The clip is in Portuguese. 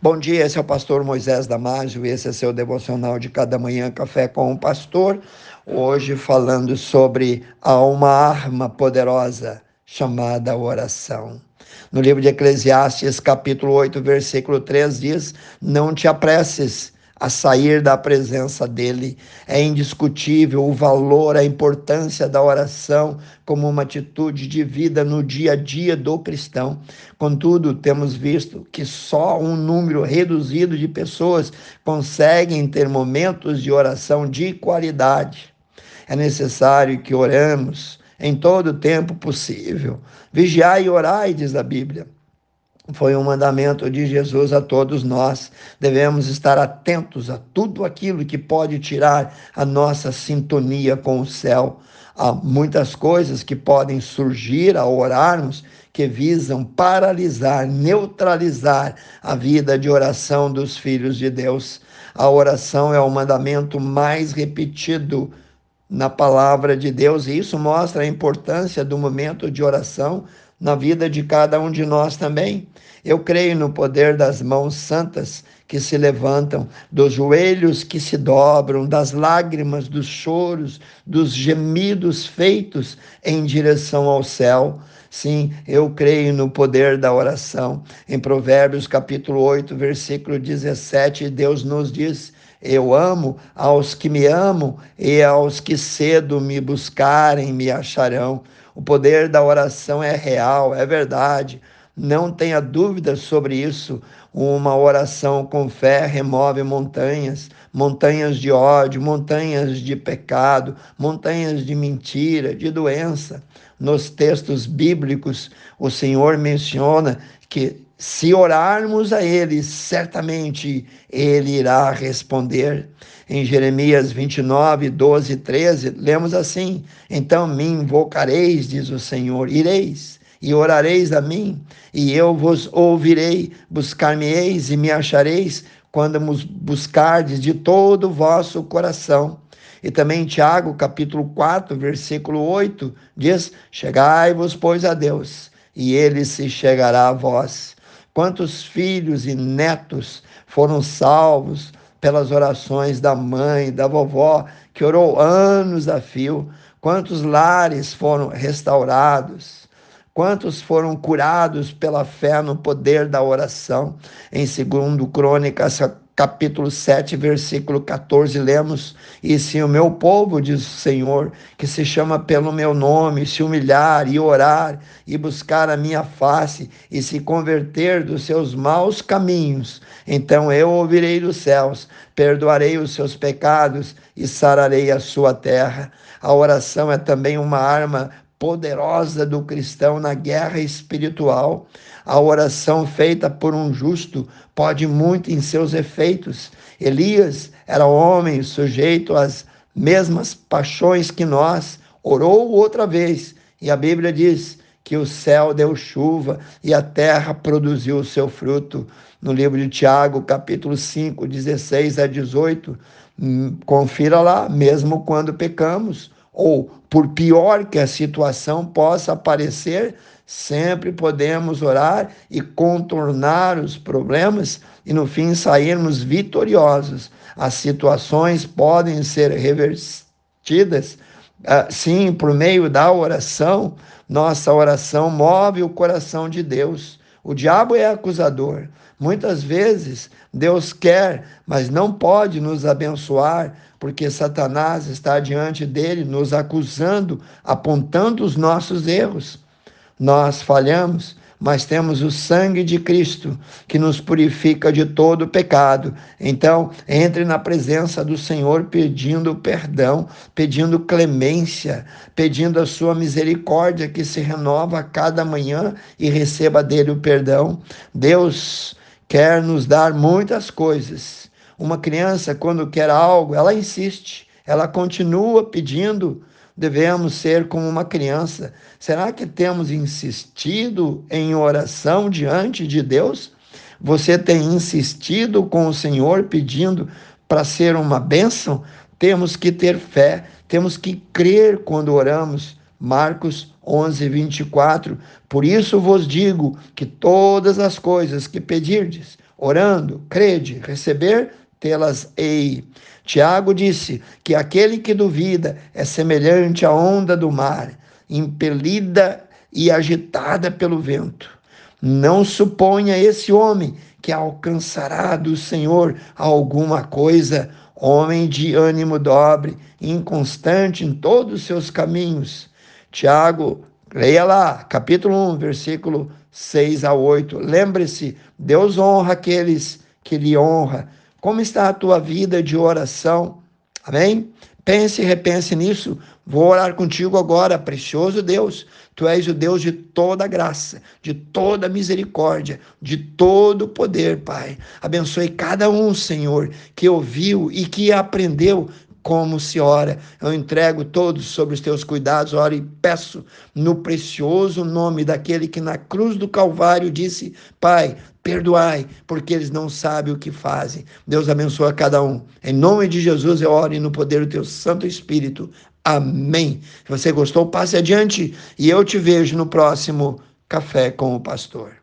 Bom dia, esse é o pastor Moisés Damásio, esse é seu devocional de cada manhã, Café com o Pastor. Hoje falando sobre uma arma poderosa chamada oração. No livro de Eclesiastes, capítulo 8, versículo 3 diz: Não te apresses a sair da presença dele. É indiscutível o valor, a importância da oração como uma atitude de vida no dia a dia do cristão. Contudo, temos visto que só um número reduzido de pessoas conseguem ter momentos de oração de qualidade. É necessário que oremos em todo o tempo possível. Vigiai e orai, diz a Bíblia foi um mandamento de Jesus a todos nós. Devemos estar atentos a tudo aquilo que pode tirar a nossa sintonia com o céu. Há muitas coisas que podem surgir ao orarmos que visam paralisar, neutralizar a vida de oração dos filhos de Deus. A oração é o mandamento mais repetido na palavra de Deus e isso mostra a importância do momento de oração na vida de cada um de nós também. Eu creio no poder das mãos santas que se levantam, dos joelhos que se dobram, das lágrimas, dos choros, dos gemidos feitos em direção ao céu. Sim, eu creio no poder da oração. Em Provérbios capítulo 8, versículo 17, Deus nos diz: eu amo aos que me amam e aos que cedo me buscarem me acharão. O poder da oração é real, é verdade. Não tenha dúvida sobre isso. Uma oração com fé remove montanhas, montanhas de ódio, montanhas de pecado, montanhas de mentira, de doença. Nos textos bíblicos, o Senhor menciona que se orarmos a Ele, certamente Ele irá responder. Em Jeremias 29, 12 e 13, lemos assim: Então me invocareis, diz o Senhor, ireis e orareis a mim, e eu vos ouvirei, buscar-me-eis e me achareis, quando me buscardes de todo o vosso coração. E também Tiago, capítulo 4, versículo 8, diz: Chegai-vos, pois, a Deus, e ele se chegará a vós. Quantos filhos e netos foram salvos pelas orações da mãe, da vovó, que orou anos a fio? Quantos lares foram restaurados? Quantos foram curados pela fé no poder da oração? Em segundo Crônicas, capítulo 7, versículo 14, lemos: E se o meu povo, diz o Senhor, que se chama pelo meu nome, se humilhar e orar e buscar a minha face e se converter dos seus maus caminhos, então eu ouvirei dos céus, perdoarei os seus pecados e sararei a sua terra. A oração é também uma arma poderosa do cristão na guerra espiritual. A oração feita por um justo pode muito em seus efeitos. Elias era homem sujeito às mesmas paixões que nós, orou outra vez, e a Bíblia diz que o céu deu chuva e a terra produziu o seu fruto. No livro de Tiago, capítulo 5, 16 a 18, hum, confira lá, mesmo quando pecamos, ou por pior que a situação possa parecer, sempre podemos orar e contornar os problemas e no fim sairmos vitoriosos. As situações podem ser revertidas, uh, sim, por meio da oração. Nossa oração move o coração de Deus. O diabo é acusador. Muitas vezes Deus quer, mas não pode nos abençoar, porque Satanás está diante dele, nos acusando, apontando os nossos erros. Nós falhamos, mas temos o sangue de Cristo que nos purifica de todo pecado. Então, entre na presença do Senhor pedindo perdão, pedindo clemência, pedindo a sua misericórdia que se renova a cada manhã e receba dele o perdão. Deus quer nos dar muitas coisas. Uma criança, quando quer algo, ela insiste, ela continua pedindo devemos ser como uma criança. Será que temos insistido em oração diante de Deus? Você tem insistido com o Senhor pedindo para ser uma bênção? Temos que ter fé, temos que crer quando oramos. Marcos 11, 24. Por isso vos digo que todas as coisas que pedirdes, orando, crede, receber, tê-las-ei. Tiago disse que aquele que duvida é semelhante à onda do mar, impelida e agitada pelo vento. Não suponha esse homem que alcançará do Senhor alguma coisa, homem de ânimo dobre, inconstante em todos os seus caminhos. Tiago, leia lá, capítulo 1, versículo 6 a 8. Lembre-se, Deus honra aqueles que lhe honra. Como está a tua vida de oração? Amém? Pense e repense nisso. Vou orar contigo agora, precioso Deus. Tu és o Deus de toda graça, de toda misericórdia, de todo poder, Pai. Abençoe cada um, Senhor, que ouviu e que aprendeu como se ora. Eu entrego todos sobre os teus cuidados, oro e peço no precioso nome daquele que na cruz do Calvário disse: Pai, perdoai, porque eles não sabem o que fazem. Deus abençoe a cada um. Em nome de Jesus eu oro e no poder do teu Santo Espírito. Amém. Se você gostou, passe adiante e eu te vejo no próximo Café com o Pastor.